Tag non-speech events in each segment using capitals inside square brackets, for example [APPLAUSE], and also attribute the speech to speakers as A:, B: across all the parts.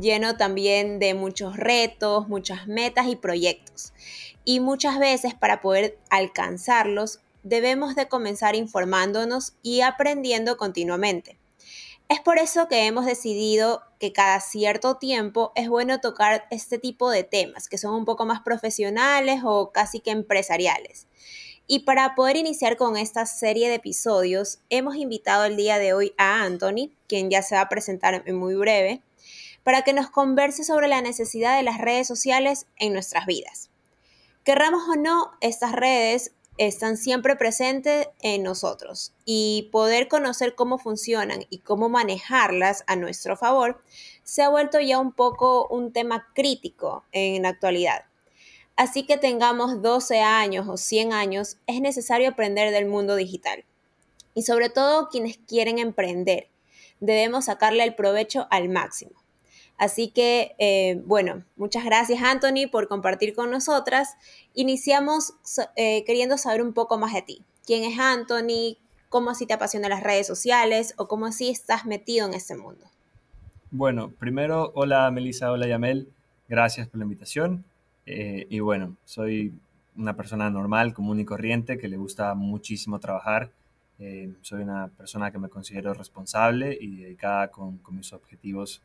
A: lleno también de muchos retos, muchas metas y proyectos. Y muchas veces para poder alcanzarlos debemos de comenzar informándonos y aprendiendo continuamente. Es por eso que hemos decidido que cada cierto tiempo es bueno tocar este tipo de temas, que son un poco más profesionales o casi que empresariales. Y para poder iniciar con esta serie de episodios, hemos invitado el día de hoy a Anthony, quien ya se va a presentar en muy breve, para que nos converse sobre la necesidad de las redes sociales en nuestras vidas. Querramos o no, estas redes están siempre presentes en nosotros y poder conocer cómo funcionan y cómo manejarlas a nuestro favor se ha vuelto ya un poco un tema crítico en la actualidad. Así que tengamos 12 años o 100 años, es necesario aprender del mundo digital. Y sobre todo quienes quieren emprender, debemos sacarle el provecho al máximo. Así que, eh, bueno, muchas gracias Anthony por compartir con nosotras. Iniciamos eh, queriendo saber un poco más de ti. ¿Quién es Anthony? ¿Cómo así te apasionan las redes sociales? ¿O cómo así estás metido en este mundo?
B: Bueno, primero, hola Melissa, hola Yamel. Gracias por la invitación. Eh, y bueno, soy una persona normal, común y corriente, que le gusta muchísimo trabajar. soy una persona que me considero responsable y dedicada con mis objetivos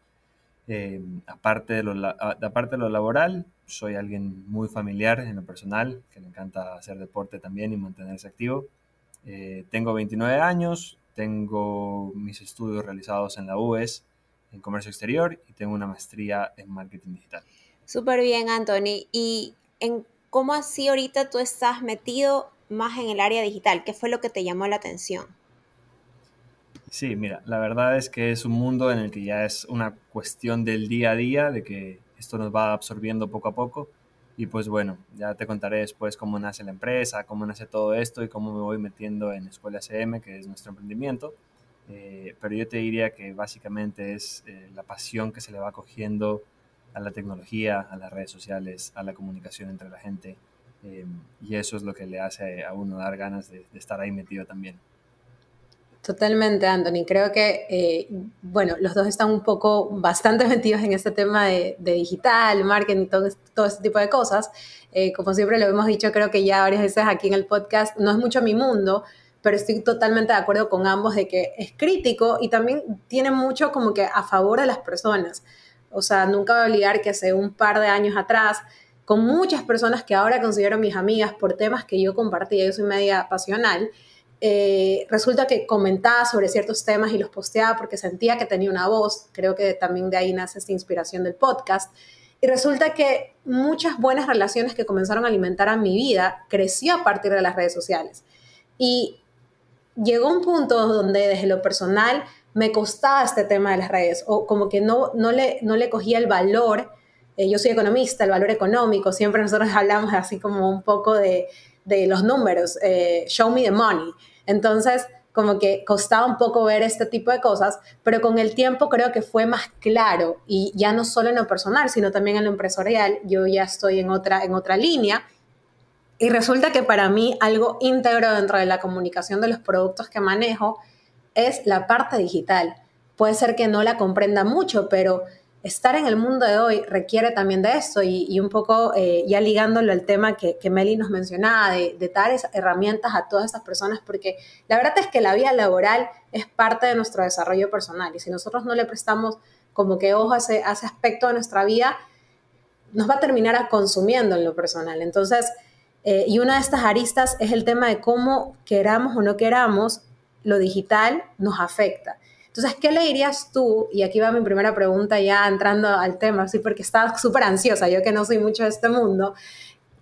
B: eh, aparte, de lo, aparte de lo laboral, soy alguien muy familiar en lo personal, que le encanta hacer deporte también y mantenerse activo. Eh, tengo 29 años, tengo mis estudios realizados en la UES en comercio exterior y tengo una maestría en marketing digital.
A: Súper bien, Anthony. ¿Y en cómo así ahorita tú estás metido más en el área digital? ¿Qué fue lo que te llamó la atención?
B: Sí, mira, la verdad es que es un mundo en el que ya es una cuestión del día a día, de que esto nos va absorbiendo poco a poco. Y pues bueno, ya te contaré después cómo nace la empresa, cómo nace todo esto y cómo me voy metiendo en Escuela CM, que es nuestro emprendimiento. Eh, pero yo te diría que básicamente es eh, la pasión que se le va cogiendo a la tecnología, a las redes sociales, a la comunicación entre la gente. Eh, y eso es lo que le hace a uno dar ganas de estar ahí metido también.
C: Totalmente, Anthony. Creo que, eh, bueno, los dos están un poco bastante [LAUGHS] metidos en este tema de, digital, marketing, todo, todo este tipo de cosas. Eh, como siempre lo hemos dicho, creo que ya varias veces aquí en el podcast, no es mucho mi mundo, pero estoy totalmente de acuerdo con ambos de que es crítico y también tiene mucho como que a favor de las personas. O sea, nunca voy a olvidar que hace un par de años atrás, con muchas personas que ahora considero mis amigas por temas que yo compartía, yo soy media pasional, eh, resulta que comentaba sobre ciertos temas y los posteaba porque sentía que tenía una voz, creo que también de ahí nace esta inspiración del podcast, y resulta que muchas buenas relaciones que comenzaron a alimentar a mi vida creció a partir de las redes sociales. Y llegó un punto donde desde lo personal me costaba este tema de las redes, o como que no, no, le, no le cogía el valor, eh, yo soy economista, el valor económico, siempre nosotros [LAUGHS] hablamos así como un poco de, de los números, eh, show me the money. Entonces, como que costaba un poco ver este tipo de cosas, pero con el tiempo creo que fue más claro y ya no solo en lo personal, sino también en lo empresarial. Yo ya estoy en otra, en otra línea y resulta que para mí algo íntegro dentro de la comunicación de los productos que manejo es la parte digital. Puede ser que no la comprenda mucho, pero estar en el mundo de hoy requiere también de esto y, un poco eh, ya ligándolo al tema que, que Meli nos mencionaba, de, de, dar herramientas a todas estas personas, porque la verdad es que la vida laboral es parte de nuestro desarrollo personal y si nosotros no le prestamos como que ojo a ese, aspecto de nuestra vida, nos va a terminar consumiendo en lo personal. Entonces, eh, y una de estas aristas es el tema de cómo queramos o no queramos, lo digital nos afecta. Entonces, ¿qué le dirías tú? Y aquí va mi primera pregunta ya entrando al tema, sí, porque estaba [LAUGHS] súper ansiosa, yo que no soy mucho de este mundo.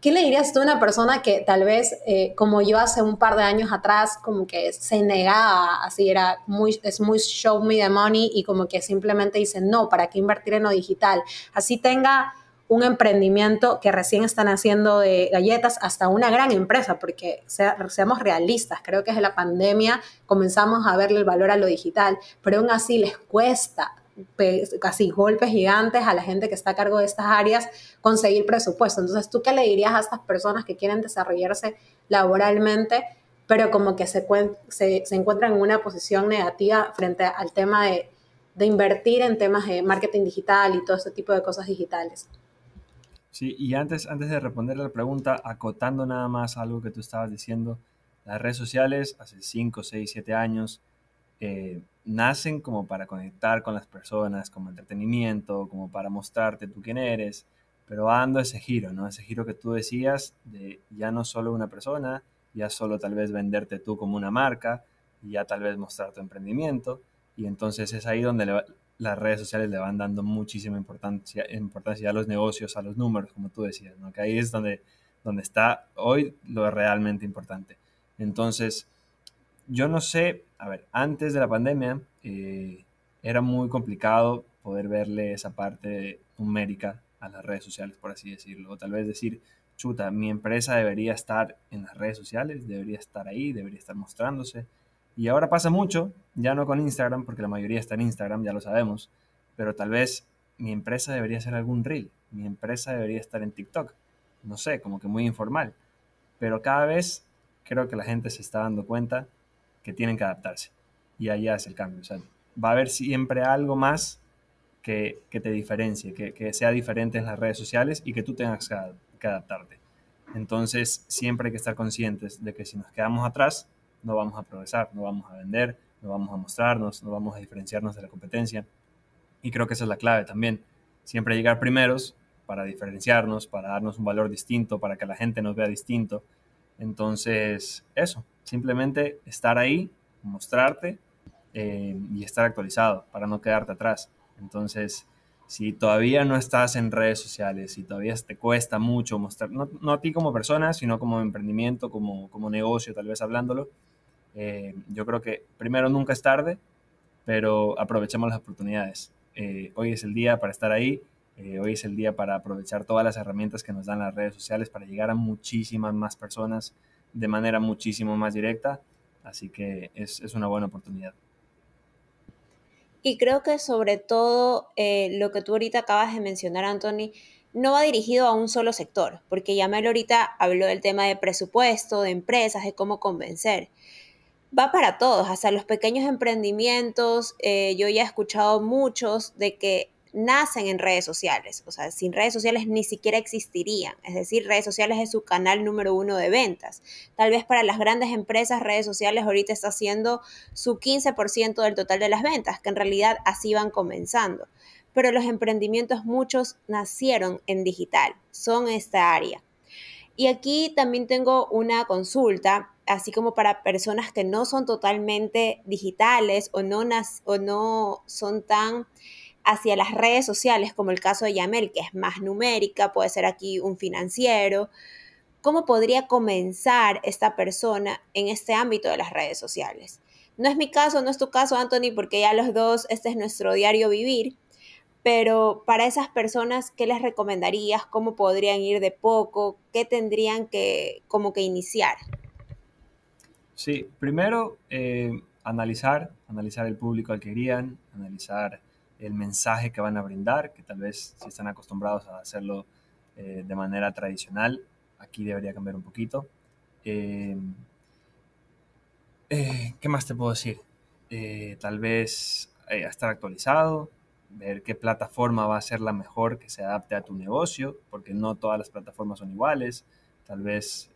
C: ¿Qué le dirías tú a una persona que tal vez, eh, como yo hace un par de años atrás, como que se negaba, así era muy, es muy show me the money y como que simplemente dice, no, ¿para qué invertir en lo digital? Así tenga un emprendimiento que recién están haciendo de galletas hasta una gran empresa, porque seamos realistas, creo que desde la pandemia comenzamos a verle el valor a lo digital, pero aún así les cuesta casi golpes gigantes a la gente que está a cargo de estas áreas conseguir presupuesto. Entonces, ¿tú qué le dirías a estas personas que quieren desarrollarse laboralmente, pero como que se, se, se encuentran en una posición negativa frente al tema de, de invertir en temas de marketing digital y todo este tipo de cosas digitales?
B: Sí, y antes, antes de responder la pregunta, acotando nada más algo que tú estabas diciendo, las redes sociales hace 5, 6, 7 años eh, nacen como para conectar con las personas, como entretenimiento, como para mostrarte tú quién eres, pero va dando ese giro, ¿no? Ese giro que tú decías de ya no solo una persona, ya solo tal vez venderte tú como una marca, ya tal vez mostrar tu emprendimiento, y entonces es ahí donde le las redes sociales le van dando muchísima importancia, importancia a los negocios, a los números, como tú decías, ¿no? que ahí es donde, donde está hoy lo realmente importante. Entonces, yo no sé, a ver, antes de la pandemia eh, era muy complicado poder verle esa parte numérica a las redes sociales, por así decirlo, o tal vez decir, chuta, mi empresa debería estar en las redes sociales, debería estar ahí, debería estar mostrándose, y ahora pasa mucho, ya no con Instagram, porque la mayoría está en Instagram, ya lo sabemos, pero tal vez mi empresa debería hacer algún reel, mi empresa debería estar en TikTok, no sé, como que muy informal, pero cada vez creo que la gente se está dando cuenta que tienen que adaptarse y allá es el cambio, o va a haber siempre algo más que, que te diferencie, que, sea diferente en las redes sociales y que tú tengas que adaptarte. Entonces, siempre hay que estar conscientes de que si nos quedamos atrás, no vamos a progresar, no vamos a vender, no vamos a mostrarnos, no vamos a diferenciarnos de la competencia. Y creo que esa es la clave también. Siempre llegar primeros para diferenciarnos, para darnos un valor distinto, para que la gente nos vea distinto. Entonces, eso, simplemente estar ahí, mostrarte eh, y estar actualizado para no quedarte atrás. Entonces, si todavía no estás en redes sociales, si todavía te cuesta mucho mostrar, no, no, a ti como persona, sino como emprendimiento, como, como negocio, tal vez hablándolo, eh, yo creo que primero nunca es tarde, pero aprovechemos las oportunidades. Eh, hoy es el día para estar ahí, eh, hoy es el día para aprovechar todas las herramientas que nos dan las redes sociales para llegar a muchísimas más personas de manera muchísimo más directa, así que es, es una buena oportunidad.
A: Y creo que sobre todo lo que tú ahorita acabas de mencionar, Anthony, no va dirigido a un solo sector, porque Yamel ahorita habló del tema de presupuesto, de empresas, de cómo convencer va para todos, hasta los pequeños emprendimientos. Eh, yo ya he escuchado muchos de que nacen en redes sociales, o sea, sin redes sociales ni siquiera existirían, es decir, redes sociales es su canal número uno de ventas. Tal vez para las grandes empresas redes sociales ahorita está siendo su 15% del total de las ventas, que en realidad así van comenzando. Pero los emprendimientos muchos nacieron en digital, son esta área. Y aquí también tengo una consulta así como para personas que no son totalmente digitales o no, son tan hacia las redes sociales, como el caso de Yamel, que es más numérica, puede ser aquí un financiero. ¿Cómo podría comenzar esta persona en este ámbito de las redes sociales? No es mi caso, no es tu caso, Anthony, porque ya los dos, este es nuestro diario vivir, pero para esas personas, ¿qué les recomendarías? ¿Cómo podrían ir de poco? ¿Qué tendrían que como que iniciar?
B: Sí, primero eh, analizar, analizar el público al que irían, analizar el mensaje que van a brindar, que tal vez si están acostumbrados a hacerlo eh, de manera tradicional, aquí debería cambiar un poquito. Eh, ¿Qué más te puedo decir? tal vez estar actualizado, ver qué plataforma va a ser la mejor que se adapte a tu negocio, porque no todas las plataformas son iguales. Tal vez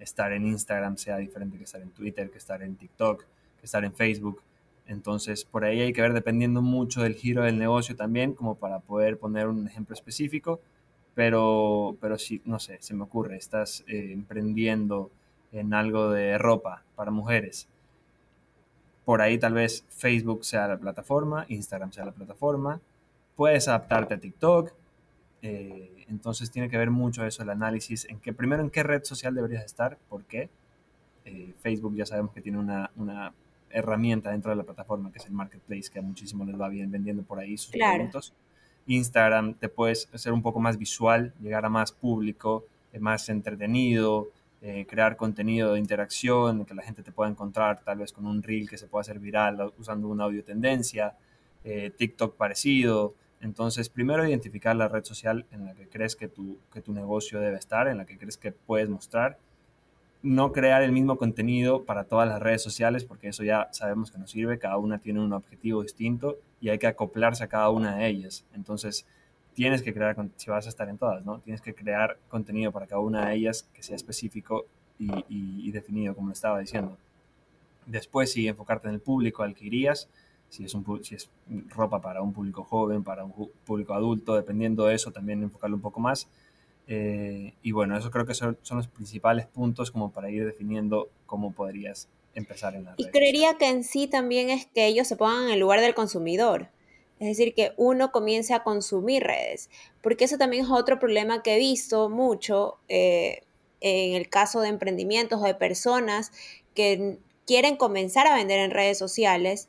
B: estar en Instagram sea diferente que estar en Twitter, que estar en TikTok, que estar en Facebook. Entonces, por ahí hay que ver dependiendo mucho del giro del negocio también, como para poder poner un ejemplo específico. Pero, pero sí, no sé, se me ocurre, estás eh, emprendiendo en algo de ropa para mujeres. Por ahí tal vez Facebook sea la plataforma, Instagram sea la plataforma. Puedes adaptarte a TikTok, eh, entonces tiene que ver mucho eso, el análisis, en que primero en qué red social deberías estar, por qué. Eh, Facebook ya sabemos que tiene una, una, herramienta dentro de la plataforma que es el marketplace, que a muchísimos les va bien vendiendo por ahí sus productos. Instagram te puedes hacer un poco más visual, llegar a más público, eh, más entretenido, eh, crear contenido de interacción, que la gente te pueda encontrar tal vez con un reel que se pueda hacer viral usando una audio tendencia, eh, TikTok parecido. Entonces, primero identificar la red social en la que crees que tu, que tu negocio debe estar, en la que crees que puedes mostrar no crear el mismo contenido para todas las redes sociales, porque eso ya sabemos que no sirve, cada una tiene un objetivo distinto y hay que acoplarse a cada una de ellas. Entonces, tienes que crear, si vas a estar en todas, ¿no? Tienes que crear contenido para cada una de ellas que sea específico y, definido, como estaba diciendo. Después, sí, enfocarte en el público al que irías, si es, un, si es ropa para un público joven, para un público adulto, dependiendo de eso, también enfocarlo un poco más eh, y bueno, eso creo que son, los principales puntos como para ir definiendo cómo podrías empezar en la
A: Y creería que en sí también es que ellos se pongan en el lugar del consumidor. Es decir, que uno comience a consumir redes. Porque eso también es otro problema que he visto mucho eh, en el caso de emprendimientos o de personas que quieren comenzar a vender en redes sociales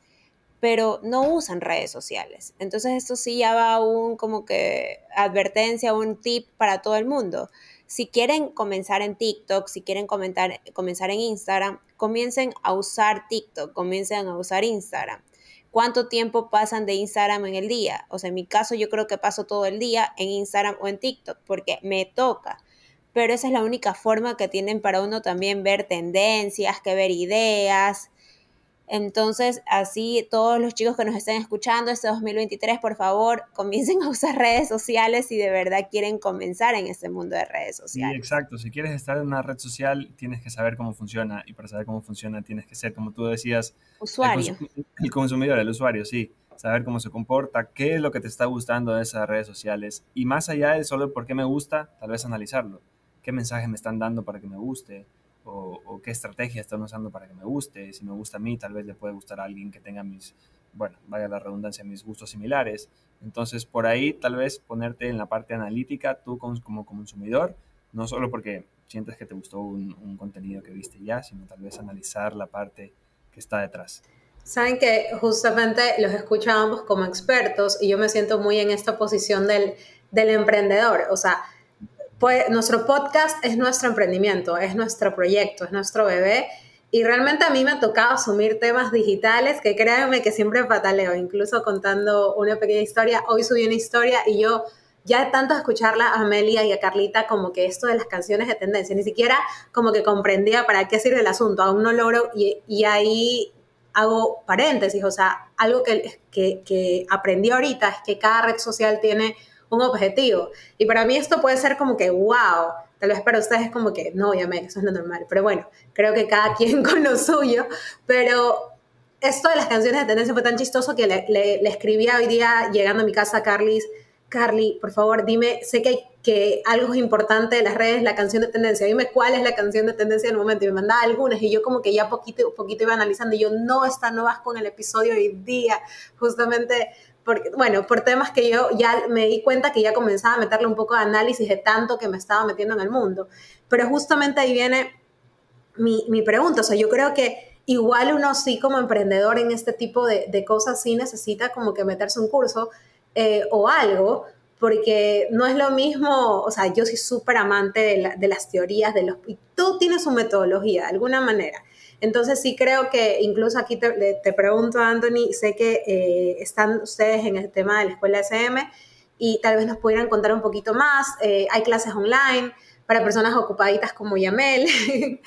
A: pero no usan redes sociales. Entonces esto sí ya va un como que advertencia, un tip para todo el mundo. Si quieren comenzar en TikTok, si quieren comentar, comenzar en Instagram, comiencen a usar TikTok, comiencen a usar Instagram. ¿Cuánto tiempo pasan de Instagram en el día? O sea, en mi caso yo creo que paso todo el día en Instagram o en TikTok porque me toca. Pero esa es la única forma que tienen para uno también ver tendencias, que ver ideas, entonces, así todos los chicos que nos estén escuchando este 2023, por favor, comiencen a usar redes sociales si de verdad quieren comenzar en este mundo de redes sociales.
B: Sí, exacto. Si quieres estar en una red social, tienes que saber cómo funciona y para saber cómo funciona tienes que ser, como tú decías,
A: usuario.
B: El, consumidor, el usuario, sí. Saber cómo se comporta, qué es lo que te está gustando de esas redes sociales y más allá de solo por qué me gusta, tal vez analizarlo. ¿Qué mensaje me están dando para que me guste? O, qué estrategia están usando para que me guste. Si me gusta a mí, tal vez le puede gustar a alguien que tenga mis, bueno, vaya la redundancia, mis gustos similares. Entonces, por ahí tal vez ponerte en la parte analítica tú como, consumidor, no solo porque sientes que te gustó un, contenido que viste ya, sino tal vez analizar la parte que está detrás.
C: Saben que justamente los escuchábamos como expertos y yo me siento muy en esta posición del, del emprendedor. O sea, pues nuestro podcast es nuestro emprendimiento, es nuestro proyecto, es nuestro bebé. Y realmente a mí me ha tocado asumir temas digitales que créanme que siempre pataleo, incluso contando una pequeña historia. Hoy subí una historia y yo ya de tanto escucharla a Amelia y a Carlita como que esto de las canciones de tendencia, ni siquiera como que comprendía para qué sirve el asunto, aún no logro y, y ahí hago paréntesis, o sea, algo que, que, que aprendí ahorita es que cada red social tiene un objetivo. Y para mí esto puede ser como que, wow, tal vez para ustedes es como que, no, obviamente, eso es lo normal. Pero bueno, creo que cada [LAUGHS] quien con lo suyo. Pero esto de las canciones de tendencia fue tan chistoso que le, le, escribí hoy día llegando a mi casa a Carly, Carly, por favor, dime, sé que, que algo es importante de las redes, la canción de tendencia, dime cuál es la canción de tendencia en el momento. Y me mandaba algunas y yo como que ya poquito, poquito iba analizando y yo, no, esta no vas con el episodio hoy día, justamente bueno, por temas que yo ya me di cuenta que ya comenzaba a meterle un poco de análisis de tanto que me estaba metiendo en el mundo. Pero justamente ahí viene mi, mi pregunta, o sea, yo creo que igual uno sí como emprendedor en este tipo de, de cosas sí necesita como que meterse un curso eh, o algo, porque no es lo mismo, o sea, yo soy súper amante de, de, las teorías, de los, y todo tiene su metodología de alguna manera. Entonces sí creo que incluso aquí te, te pregunto, Anthony, sé que eh, están ustedes en el tema de la escuela SM y tal vez nos pudieran contar un poquito más. Eh, hay clases online para personas ocupaditas como Yamel,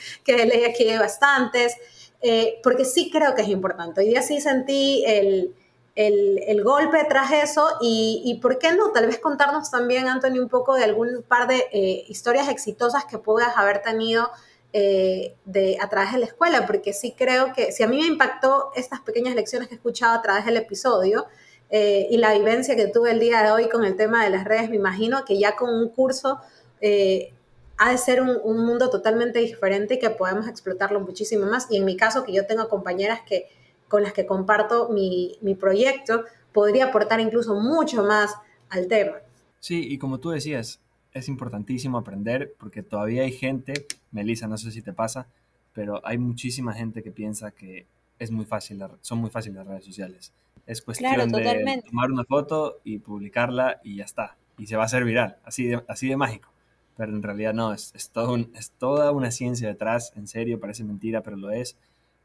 C: [LAUGHS] que leí aquí bastantes, eh, porque sí creo que es importante. Hoy día sí sentí el, el, el, golpe tras eso y, y, ¿por qué no? Tal vez contarnos también, Anthony, un poco de algún par de historias exitosas que puedas haber tenido eh, de, a través de la escuela, porque sí creo que si a mí me impactó estas pequeñas lecciones que he escuchado a través del episodio eh, y la vivencia que tuve el día de hoy con el tema de las redes, me imagino que ya con un curso eh, ha de ser un, un, mundo totalmente diferente y que podemos explotarlo muchísimo más. Y en mi caso, que yo tengo compañeras que, con las que comparto mi, mi proyecto, podría aportar incluso mucho más al tema.
B: Sí, y como tú decías, es importantísimo aprender porque todavía hay gente, Melissa, no sé si te pasa, pero hay muchísima gente que piensa que es muy fácil, son muy fáciles las redes sociales. Es cuestión de tomar una foto y publicarla y ya está. Y se va a hacer viral, así de, así de mágico. Pero en realidad no, es, es, todo es toda una ciencia detrás, en serio, parece mentira, pero lo es.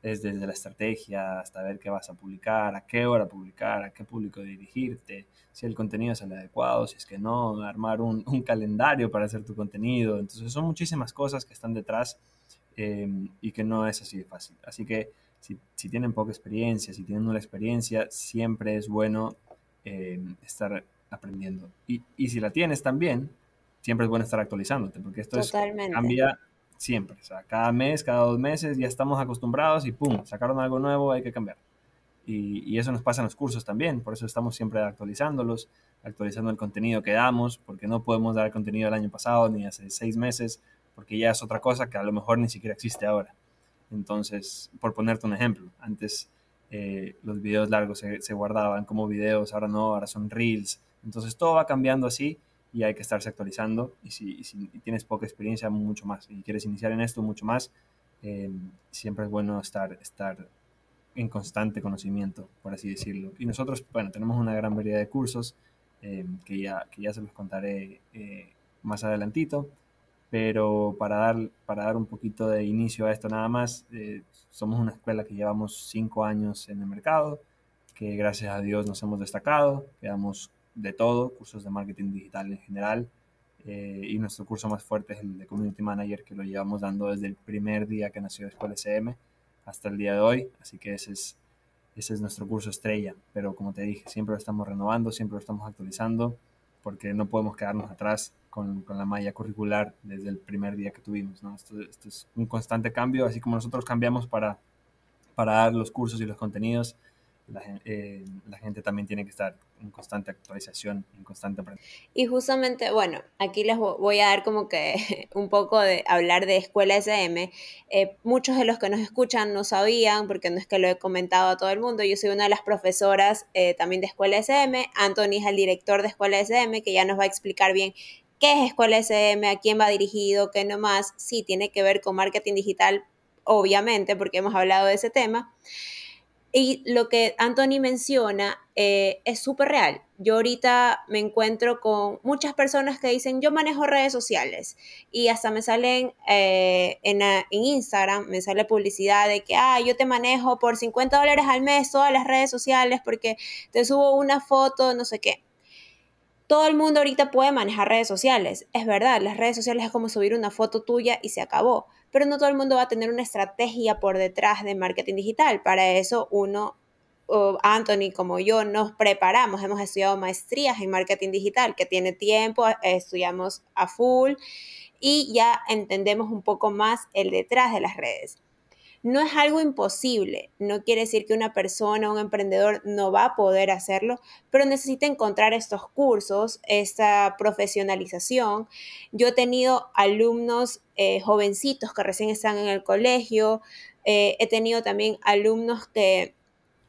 B: Es desde la estrategia hasta ver qué vas a publicar, a qué hora publicar, a qué público dirigirte, si el contenido es el adecuado, si es que no, armar un, un calendario para hacer tu contenido. Entonces son muchísimas cosas que están detrás em, y que no es así de fácil. Así que si, si, tienen poca experiencia, si tienen una experiencia, siempre es bueno em, estar aprendiendo. Y, y, si la tienes también, siempre es bueno estar actualizándote, porque esto es, cambia siempre. Cada mes, cada dos meses ya estamos acostumbrados y ¡pum! Sacaron algo nuevo, hay que cambiar. Y, eso nos pasa en los cursos también, por eso estamos siempre actualizándolos, actualizando el contenido que damos, porque no podemos dar contenido del año pasado ni hace seis meses, porque ya es otra cosa que a lo mejor ni siquiera existe ahora. Entonces, por ponerte un ejemplo, antes eh, los videos largos se, guardaban como videos, ahora no, ahora son reels. Entonces todo va cambiando así y hay que estarse actualizando. Y si, tienes poca experiencia, mucho más. Y quieres iniciar en esto, mucho más. Eh, siempre es bueno estar, estar en constante conocimiento, por así decirlo. Y nosotros, bueno, tenemos una gran variedad de cursos eh, que, ya, que ya se los contaré eh, más adelantito, pero para dar, para dar un poquito de inicio a esto nada más, eh, somos una escuela que llevamos cinco años en el mercado, que gracias a Dios nos hemos destacado, que damos de todo, cursos de marketing digital en general, y nuestro curso más fuerte es el de Community Manager, que lo llevamos dando desde el primer día que nació Escuela SM hasta el día de hoy, así que ese es, ese es nuestro curso estrella, pero como te dije, siempre lo estamos renovando, siempre lo estamos actualizando, porque no podemos quedarnos atrás con, con la malla curricular desde el primer día que tuvimos, ¿no? esto, esto, es un constante cambio, así como nosotros cambiamos para, para dar los cursos y los contenidos, eh, la, gente también tiene que estar en constante actualización, en constante aprendizaje.
A: Y justamente, bueno, aquí les voy a dar como que [LAUGHS] un poco de hablar de Escuela SM. Eh, muchos de los que nos escuchan no sabían, porque no es que lo he comentado a todo el mundo, yo soy una de las profesoras eh, también de Escuela SM, Anthony es el director de Escuela SM, que ya nos va a explicar bien qué es Escuela SM, a quién va dirigido, qué no más, sí, tiene que ver con marketing digital, obviamente, porque hemos hablado de ese tema. Y lo que Anthony menciona eh, es súper real. Yo ahorita me encuentro con muchas personas que dicen, yo manejo redes sociales y hasta me salen eh, en, en, Instagram, me sale publicidad de que, ah, yo te manejo por 50 dólares al mes todas las redes sociales porque te subo una foto, no sé qué. Todo el mundo ahorita puede manejar redes sociales. Es verdad, las redes sociales es como subir una foto tuya y se acabó pero no todo el mundo va a tener una estrategia por detrás de marketing digital. Para eso uno, Anthony como yo, nos preparamos, hemos estudiado maestrías en marketing digital, que tiene tiempo, estudiamos a full y ya entendemos un poco más el detrás de las redes. No es algo imposible, no quiere decir que una persona, un emprendedor no va a poder hacerlo, pero necesita encontrar estos cursos, esta profesionalización. Yo he tenido alumnos eh, jovencitos que recién están en el colegio, eh, he tenido también alumnos que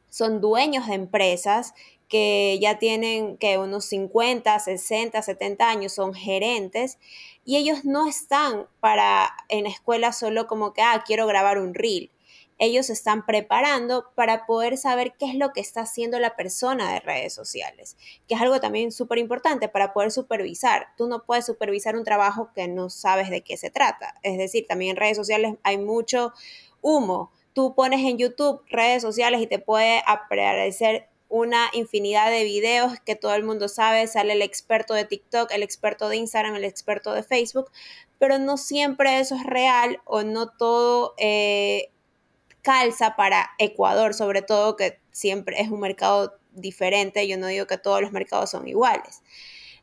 A: son dueños de empresas que ya tienen que unos 50, 60, 70 años, son gerentes y ellos no están para en la escuela solo como que, ah, quiero grabar un reel. Ellos están preparando para poder saber qué es lo que está haciendo la persona de redes sociales, que es algo también súper importante para poder supervisar. Tú no puedes supervisar un trabajo que no sabes de qué se trata. Es decir, también en redes sociales hay mucho humo. Tú pones en YouTube redes sociales y te puede aparecer una infinidad de videos que todo el mundo sabe, sale el experto de TikTok, el experto de Instagram, el experto de Facebook, pero no siempre eso es real o no todo eh, calza para Ecuador, sobre todo que siempre es un mercado diferente, yo no digo que todos los mercados son iguales.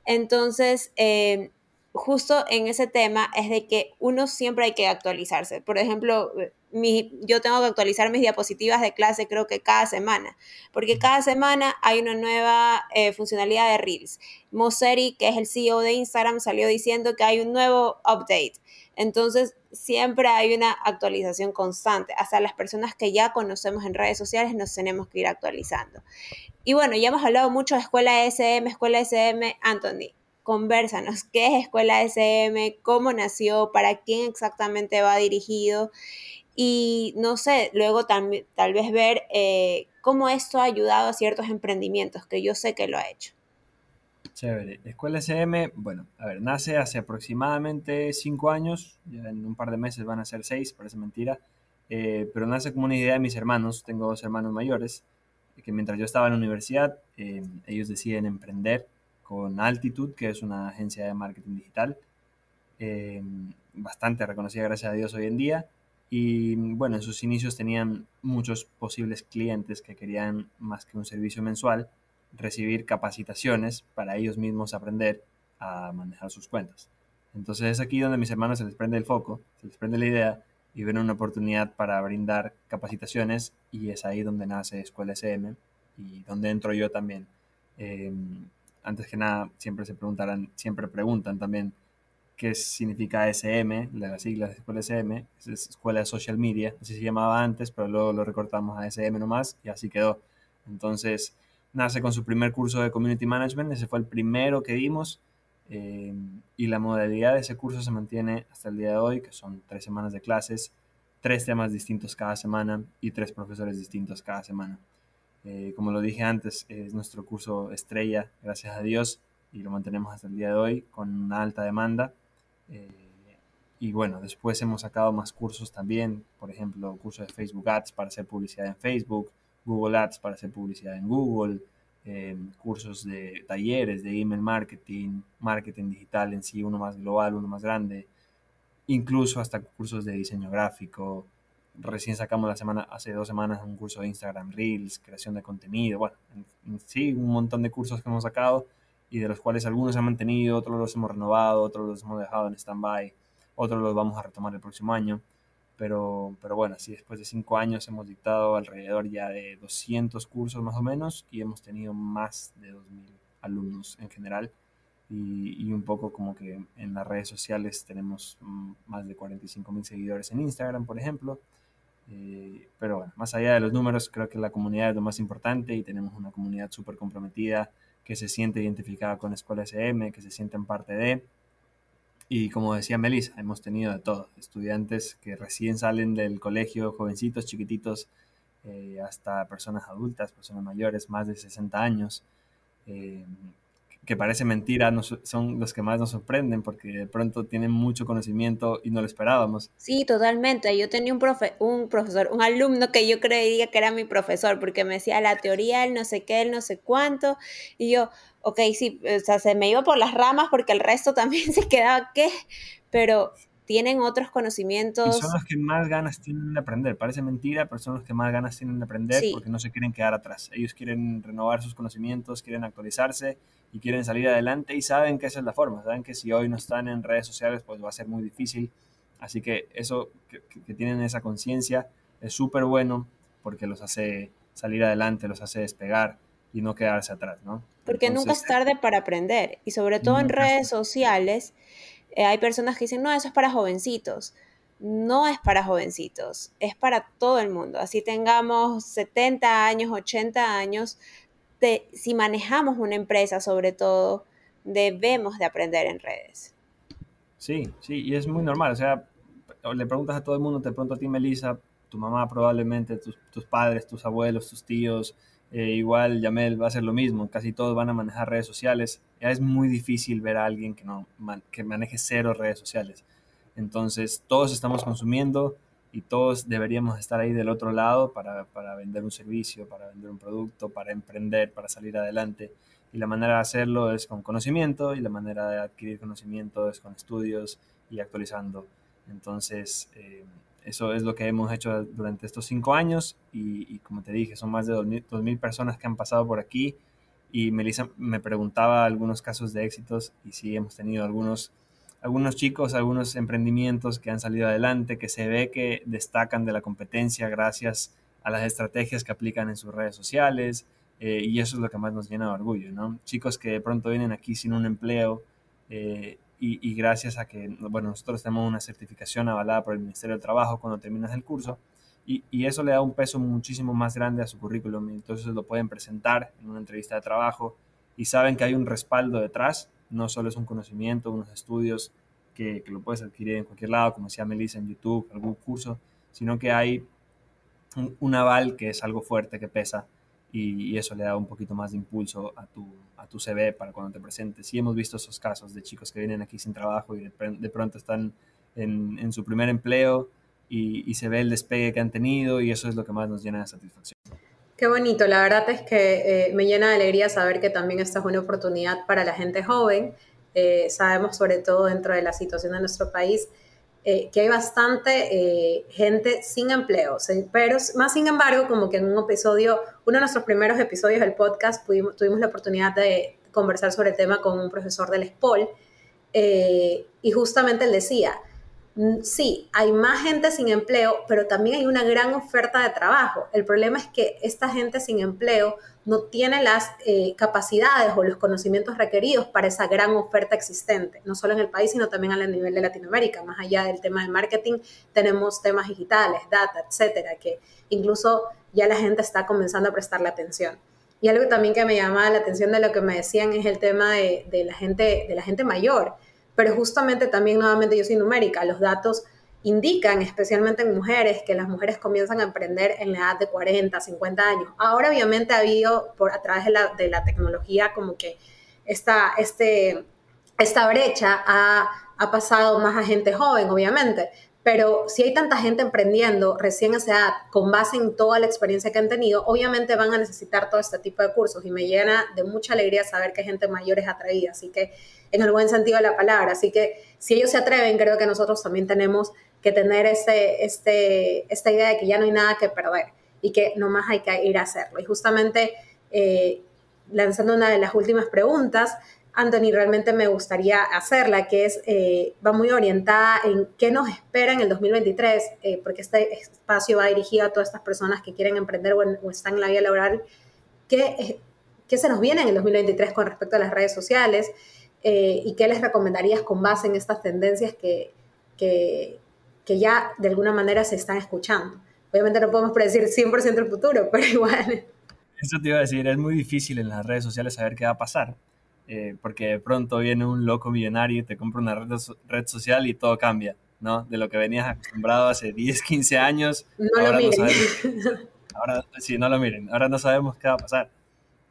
A: Entonces, eh, justo en ese tema es de que uno siempre hay que actualizarse. Por ejemplo, yo tengo que actualizar mis diapositivas de clase creo que cada semana, porque cada semana hay una nueva eh, funcionalidad de Reels. Moseri, que es el CEO de Instagram, salió diciendo que hay un nuevo update. Entonces, siempre hay una actualización constante. Hasta las personas que ya conocemos en redes sociales nos tenemos que ir actualizando. Y bueno, ya hemos hablado mucho de Escuela SM, Escuela SM, Anthony conversanos qué es Escuela SM, cómo nació, para quién exactamente va dirigido y no sé, luego tal, tal vez ver eh, cómo esto ha ayudado a ciertos emprendimientos, que yo sé que lo ha hecho.
B: Chévere. Escuela SM, bueno, a ver, nace hace aproximadamente cinco años, ya en un par de meses van a ser seis, parece mentira, eh, pero nace como una idea de mis hermanos, tengo dos hermanos mayores, que mientras yo estaba en la universidad, eh, ellos deciden emprender con Altitude, que es una agencia de marketing digital, eh, bastante reconocida gracias a Dios hoy en día, y bueno, en sus inicios tenían muchos posibles clientes que querían más que un servicio mensual, recibir capacitaciones para ellos mismos aprender a manejar sus cuentas. Entonces es aquí donde mis hermanos se les prende el foco, se les prende la idea y ven una oportunidad para brindar capacitaciones y es ahí donde nace Escuela SM y donde entro yo también. Em, antes que nada, siempre se preguntarán, siempre preguntan también qué significa SM, las siglas de Escuela SM, es Escuela de Social Media, así se llamaba antes, pero luego lo recortamos a SM nomás y así quedó. Entonces, nace con su primer curso de Community Management, ese fue el primero que dimos eh, y la modalidad de ese curso se mantiene hasta el día de hoy, que son tres semanas de clases, tres temas distintos cada semana y tres profesores distintos cada semana. Eh, como lo dije antes, es nuestro curso estrella, gracias a Dios, y lo mantenemos hasta el día de hoy con una alta demanda. Eh, y bueno, después hemos sacado más cursos también, por ejemplo, curso de Facebook Ads para hacer publicidad en Facebook, Google Ads para hacer publicidad en Google, em, cursos de talleres de email marketing, marketing digital en sí, uno más global, uno más grande, incluso hasta cursos de diseño gráfico. Recién sacamos la semana, hace dos semanas un curso de Instagram Reels, creación de contenido, bueno, sí, un montón de cursos que hemos sacado y de los cuales algunos se han mantenido, otros los hemos renovado, otros los hemos dejado en stand-by, otros los vamos a retomar el próximo año. Pero, pero bueno, sí, después de cinco años hemos dictado alrededor ya de 200 cursos más o menos y hemos tenido más de 2.000 alumnos en general. Y, y, un poco como que en las redes sociales tenemos mm, más de 45.000 seguidores en Instagram, por ejemplo. Eh, pero bueno, más allá de los números, creo que la comunidad es lo más importante y tenemos una comunidad súper comprometida que se siente identificada con Escuela SM, que se sienten parte de. Y como decía Melissa, hemos tenido de todo, estudiantes que recién salen del colegio, jovencitos, chiquititos, eh, hasta personas adultas, personas mayores, más de 60 años, eh, que parece mentira, son los que más nos sorprenden porque de pronto tienen mucho conocimiento y no lo esperábamos.
A: Sí, totalmente. Yo tenía un, profe un profesor, un alumno que yo creía que era mi profesor porque me decía la teoría, el no sé qué, el no sé cuánto, y yo, ok, sí, o sea, se me iba por las ramas porque el resto [LAUGHS] también se quedaba, ¿qué? Pero tienen otros conocimientos.
B: Y son los que más ganas tienen de aprender. Parece mentira, pero son los que más ganas tienen de aprender porque no se quieren quedar atrás. Ellos quieren renovar sus conocimientos, quieren actualizarse y quieren salir adelante y saben que esa es la forma. Saben que si hoy no están en redes sociales, pues va a ser muy difícil. Así que eso, que, tienen esa conciencia, es súper bueno porque los hace salir adelante, los hace despegar y no quedarse atrás, ¿no?
A: Porque nunca es tarde para aprender y sobre todo en redes sociales eh, hay personas que dicen, no, eso es para jovencitos. No es para jovencitos, es para todo el mundo. Así tengamos 70 años, 80 años, si manejamos una empresa sobre todo, debemos de aprender en redes.
B: Sí, sí, y es muy normal. O sea, le preguntas a todo el mundo, te pregunto a ti, Melissa, tu mamá probablemente, tus, tus padres, tus abuelos, tus tíos, eh, igual Yamel va a hacer lo mismo, casi todos van a manejar redes sociales. Ya es muy difícil ver a alguien que, no, que maneje cero redes sociales. Entonces, todos estamos consumiendo y todos deberíamos estar ahí del otro lado para, para, vender un servicio, para vender un producto, para emprender, para salir adelante. Y la manera de hacerlo es con conocimiento y la manera de adquirir conocimiento es con estudios y actualizando. Entonces, eh, eso es lo que hemos hecho durante estos cinco años y, como te dije, son más de 2.000 personas que han pasado por aquí y Melissa me preguntaba algunos casos de éxitos y sí hemos tenido algunos, algunos chicos, algunos emprendimientos que han salido adelante, que se ve que destacan de la competencia gracias a las estrategias que aplican en sus redes sociales eh, y eso es lo que más nos llena de orgullo, ¿no? Chicos que de pronto vienen aquí sin un empleo eh, y, gracias a que, bueno, nosotros tenemos una certificación avalada por el Ministerio del Trabajo cuando terminas el curso, y, eso le da un peso muchísimo más grande a su currículum, entonces lo pueden presentar en una entrevista de trabajo y saben que hay un respaldo detrás, no solo es un conocimiento, unos estudios que, que lo puedes adquirir en cualquier lado, como decía Melissa en YouTube, algún curso, sino que hay un, aval que es algo fuerte, que pesa, y, eso le da un poquito más de impulso a tu, a tu CV para cuando te presentes. Sí hemos visto esos casos de chicos que vienen aquí sin trabajo y de, pronto están en, en, su primer empleo y, y, se ve el despegue que han tenido y eso es lo que más nos llena de satisfacción.
C: Qué bonito, la verdad es que eh, me llena de alegría saber que también esta es una oportunidad para la gente joven. Eh, sabemos sobre todo dentro de la situación de nuestro país eh, que hay bastante eh, gente sin empleo, pero más sin embargo, como que en un episodio, uno de nuestros primeros episodios del podcast, tuvimos la oportunidad de conversar sobre el tema con un profesor del SPOL, eh, y justamente él decía, Mm, sí, hay más gente sin empleo, pero también hay una gran oferta de trabajo. El problema es que esta gente sin empleo no tiene las eh, capacidades o los conocimientos requeridos para esa gran oferta existente, no solo en el país, sino también a nivel de Latinoamérica. Más allá del tema de marketing, tenemos temas digitales, data, etcétera, que incluso ya la gente está comenzando a prestarle atención. Y algo también que me llamaba la atención de lo que me decían es el tema de, de la, gente, de la gente mayor pero justamente también nuevamente yo soy numérica, los datos indican, especialmente en mujeres, que las mujeres comienzan a emprender en la edad de 40, 50 años. Ahora obviamente ha habido, por, a través de la, de la tecnología, como que esta, este, esta brecha ha, ha pasado más a gente joven, obviamente, pero si hay tanta gente emprendiendo recién a esa edad, con base en toda la experiencia que han tenido, obviamente van a necesitar todo este tipo de cursos y me llena de mucha alegría saber que gente mayor es atraída. Así que en el buen sentido de la palabra. Así que si ellos se atreven, creo que nosotros también tenemos que tener este, este, esta idea de que ya no hay nada que perder y que nomás hay que ir a hacerlo. Y justamente eh, lanzando una de las últimas preguntas, Anthony, realmente me gustaría hacerla, que es, eh, va muy orientada en qué nos espera en el 2023, eh, porque este espacio va dirigido a todas estas personas que quieren emprender o, están en la vida laboral. ¿Qué, ¿Qué se nos viene en el 2023 con respecto a las redes sociales? Eh, y qué les recomendarías con base en estas tendencias que, que, que, ya de alguna manera se están escuchando. Obviamente no podemos predecir 100% el futuro, [LAUGHS] pero igual.
B: Eso te iba a decir, es muy difícil en las redes sociales saber qué va a pasar, eh, porque de pronto viene un loco millonario y te compra una red, red, social y todo cambia, ¿no? De lo que venías acostumbrado hace 10, 15 años.
C: No ahora lo miren. No
B: sabemos, [LAUGHS] ahora, sí, no lo miren, ahora no sabemos qué va a pasar.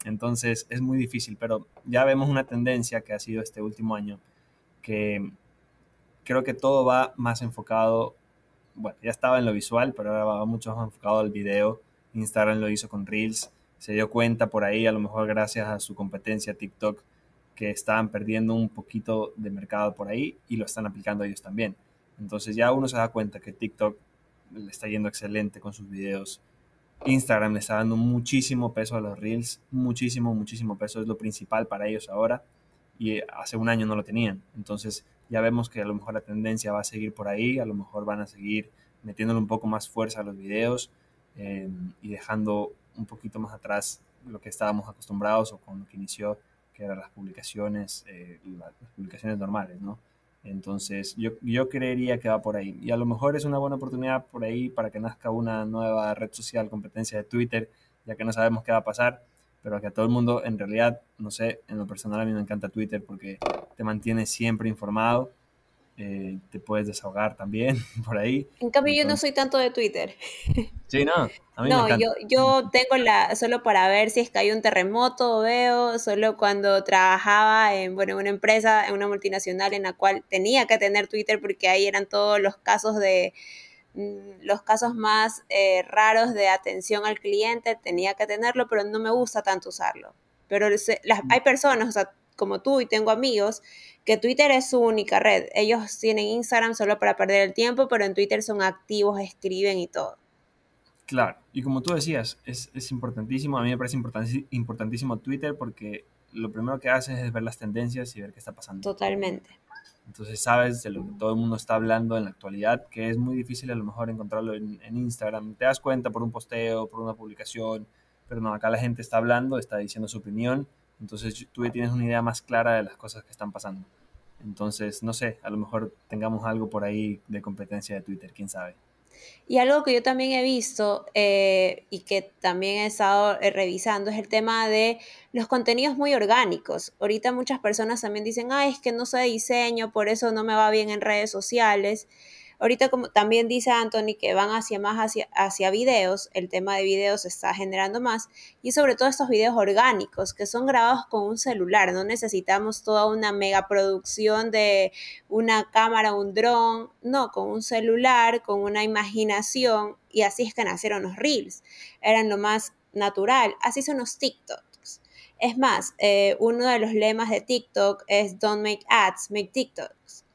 B: Entonces es muy difícil, pero ya vemos una tendencia que ha sido este último año, que creo que todo va más enfocado, bueno, ya estaba en lo visual, pero ahora va mucho más enfocado al video. Instagram lo hizo con Reels, se dio cuenta por ahí, a lo mejor gracias a su competencia TikTok, que estaban perdiendo un poquito de mercado por ahí y lo están aplicando ellos también. Entonces ya uno se da cuenta que TikTok le está yendo excelente con sus videos, Instagram le está dando muchísimo peso a los reels, muchísimo, muchísimo peso, es lo principal para ellos ahora y hace un año no lo tenían. Entonces ya vemos que a lo mejor la tendencia va a seguir por ahí, a lo mejor van a seguir metiéndole un poco más fuerza a los videos eh, y dejando un poquito más atrás lo que estábamos acostumbrados o con lo que inició, que eran las publicaciones, eh, publicaciones normales, ¿no? Entonces, yo, yo creería que va por ahí. Y a lo mejor es una buena oportunidad por ahí para que nazca una nueva red social, competencia de Twitter, ya que no sabemos qué va a pasar, pero que a todo el mundo, en realidad, no sé, en lo personal a mí me encanta Twitter porque te mantiene siempre informado eh, te puedes desahogar también [LAUGHS] por ahí.
A: En cambio, yo no soy tanto de Twitter. [LAUGHS]
B: Sí, no.
A: no, yo, yo tengo la, solo para ver si es que hay un terremoto, veo, solo cuando trabajaba en, bueno, en una empresa, en una multinacional en la cual tenía que tener Twitter porque ahí eran todos los casos de los casos más eh, raros de atención al cliente, tenía que tenerlo, pero no me gusta tanto usarlo. Pero las, hay personas, o sea, como tú y tengo amigos que Twitter es su única red. Ellos tienen Instagram solo para perder el tiempo, pero en Twitter son activos, escriben y todo.
B: Claro, y como tú decías, es, importantísimo, a mí me parece importantísimo Twitter porque lo primero que haces es ver las tendencias y ver qué está pasando.
A: Totalmente.
B: Entonces sabes de lo que todo el mundo está hablando en la actualidad, que es muy difícil a lo mejor encontrarlo en, en Instagram. Te das cuenta por un posteo, por una publicación, pero no, acá la gente está hablando, está diciendo su opinión, entonces tú tienes una idea más clara de las cosas que están pasando. Entonces, no sé, a lo mejor tengamos algo por ahí de competencia de Twitter, quién sabe.
A: Y algo que yo también he visto eh, y que también he estado eh, revisando es el tema de los contenidos muy orgánicos. Ahorita muchas personas también dicen, ay, es que no sé diseño, por eso no me va bien en redes sociales. Ahorita como también dice Anthony que van hacia más hacia, hacia videos, el tema de videos está generando más y sobre todo estos videos orgánicos que son grabados con un celular, no necesitamos toda una mega producción de una cámara, un dron, no, con un celular, con una imaginación y así es que nacieron los reels, eran lo más natural, así son los TikToks. Es más, eh, uno de los lemas de TikTok es Don't make ads, make TikToks.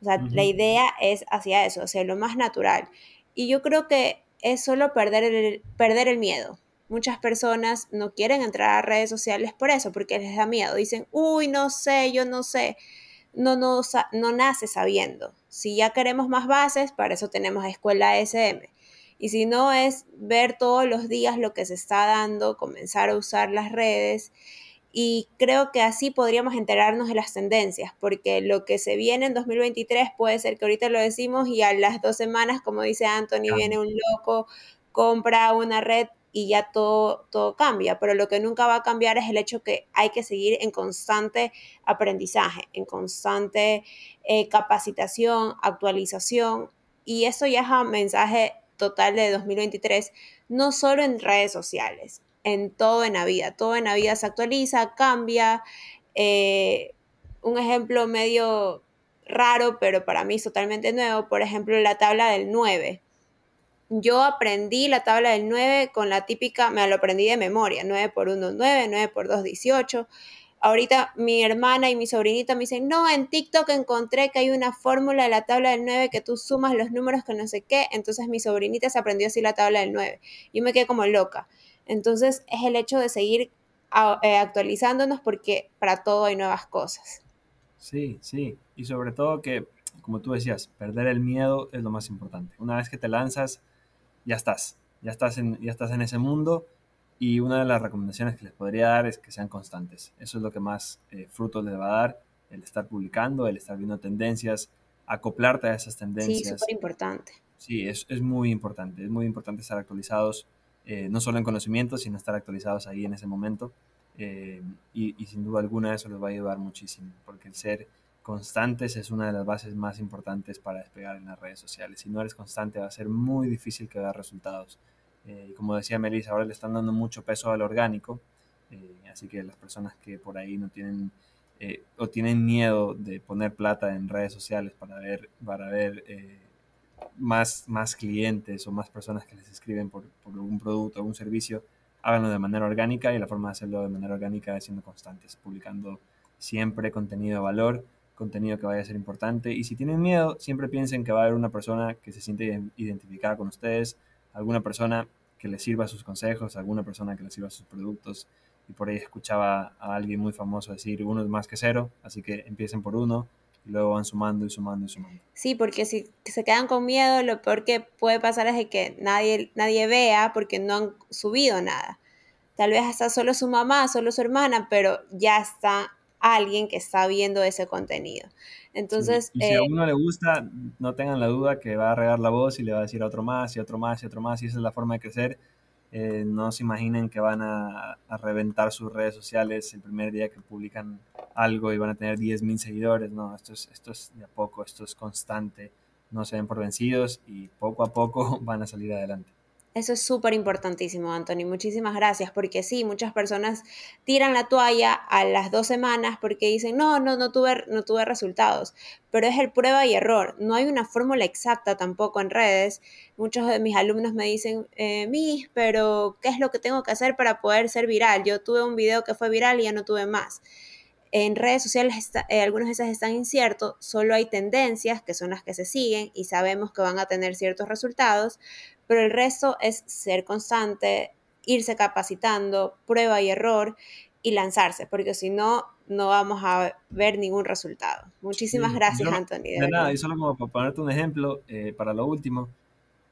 A: O sea, la idea es hacia eso, hacia lo más natural. Y yo creo que es solo perder el, perder el miedo. Muchas personas no quieren entrar a redes sociales por eso, porque les da miedo. Dicen, uy, no sé, yo no sé. No, no, no nace sabiendo. Si ya queremos más bases, para eso tenemos Escuela SM. Y si no es ver todos los días lo que se está dando, comenzar a usar las redes y creo que así podríamos enterarnos de las tendencias, porque lo que se viene en 2023 puede ser que ahorita lo decimos y a las dos semanas, como dice Anthony, viene un loco, compra una red y ya todo, todo cambia, pero lo que nunca va a cambiar es el hecho que hay que seguir en constante aprendizaje, en constante eh, capacitación, actualización, y eso ya es un mensaje total de 2023, no solo en redes sociales, en todo en la vida. Todo en la vida se actualiza, cambia. Eh, un ejemplo medio raro, pero para mí es totalmente nuevo, por ejemplo, la tabla del 9. Yo aprendí la tabla del 9 con la típica, me lo aprendí de memoria, 9 por 1, 9, 9 por 2, 18. Ahorita mi hermana y mi sobrinita me dicen, no, en TikTok encontré que hay una fórmula de la tabla del 9 que tú sumas los números que no sé qué. Entonces mi sobrinita se aprendió así la tabla del 9. Yo me quedé como loca. Entonces es el hecho de seguir eh, actualizándonos porque para todo hay nuevas cosas.
B: Sí, sí. Y sobre todo que, como tú decías, perder el miedo es lo más importante. Una vez que te lanzas, ya estás. Ya estás en, ya estás en ese mundo. Y una de las recomendaciones que les podría dar es que sean constantes. Eso es lo que más eh, frutos les va a dar, el estar publicando, el estar viendo tendencias, acoplarte a esas tendencias. Sí,
A: súper importante.
B: Sí, es, es muy importante. Es muy importante estar actualizados eh, no solo en conocimiento, sino estar actualizados ahí en ese momento. Eh, y, sin duda alguna eso les va a ayudar muchísimo, porque el ser constantes es una de las bases más importantes para despegar en las redes sociales. Si no eres constante va a ser muy difícil que veas resultados. Eh, como decía Melissa, ahora le están dando mucho peso al orgánico, así que las personas que por ahí no tienen o tienen miedo de poner plata en redes sociales para ver, para ver más, más clientes o más personas que les escriben por, por algún producto o algún servicio, háganlo de manera orgánica y la forma de hacerlo de manera orgánica es siendo constantes, publicando siempre contenido de valor, contenido que vaya a ser importante. Y si tienen miedo, siempre piensen que va a haber una persona que se siente identificada con ustedes, alguna persona que les sirva sus consejos, alguna persona que les sirva sus productos. Y por ahí escuchaba a alguien muy famoso decir, uno es más que cero, así que empiecen por uno, y luego van sumando y sumando y sumando.
A: Sí, porque si se quedan con miedo, lo peor que puede pasar es de que nadie, nadie vea porque no han subido nada. Tal vez hasta solo su mamá, solo su hermana, pero ya está alguien que está viendo ese contenido. Entonces,
B: y si a eh, uno le gusta, no tengan la duda que va a regar la voz y le va a decir a otro más y otro más y otro más y esa es la forma de crecer eh, no se imaginen que van a, reventar sus redes sociales el primer día que publican algo y van a tener 10.000 seguidores. No, esto es, esto es de a poco, esto es constante. No se ven por vencidos y poco a poco [LAUGHS] van a salir adelante.
A: Eso es súper importantísimo, Anthony. Muchísimas gracias, porque sí, muchas personas tiran la toalla a las dos semanas porque dicen, no, no, no tuve, no tuve resultados, pero es el prueba y error. No hay una fórmula exacta tampoco en redes. Muchos de mis alumnos me dicen, eh, Miss, pero ¿qué es lo que tengo que hacer para poder ser viral? Yo tuve un video que fue viral y ya no tuve más en redes sociales eh, algunos de esas están inciertos, solo hay tendencias que son las que se siguen y sabemos que van a tener ciertos resultados, pero el resto es ser constante, irse capacitando, prueba y error y lanzarse, porque si no, no vamos a ver ningún resultado. Muchísimas gracias, Anthony.
B: De, nada, y solo como para ponerte un ejemplo, eh, para lo último,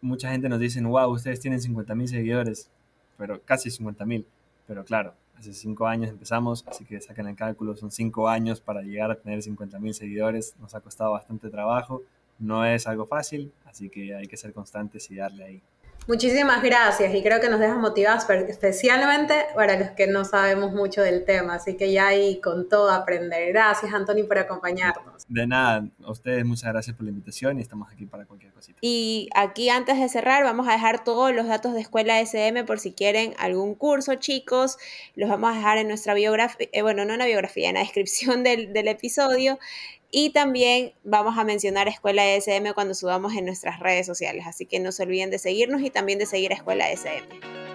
B: mucha gente nos dice, wow, ustedes tienen 50 mil seguidores, pero casi 50 mil, pero claro, hace cinco años empezamos, así que saquen el cálculo, son cinco años para llegar a tener 50 mil seguidores, nos ha costado bastante trabajo, no es algo fácil, así que hay que ser constantes y darle ahí.
C: Muchísimas gracias y creo que nos dejas motivados especialmente para los que no sabemos mucho del tema, así que ya ahí con todo aprender. Gracias Anthony por acompañarnos.
B: De nada, a ustedes muchas gracias por la invitación y estamos aquí para cualquier cosita.
A: Y aquí antes de cerrar vamos a dejar todos los datos de Escuela SM por si quieren algún curso chicos, los vamos a dejar en nuestra biografía, eh, bueno, no en la biografía, en la [LAUGHS] descripción del, del episodio. Y también vamos a mencionar Escuela SM cuando subamos en nuestras redes sociales. Así que no se olviden de seguirnos y también de seguir a Escuela SM.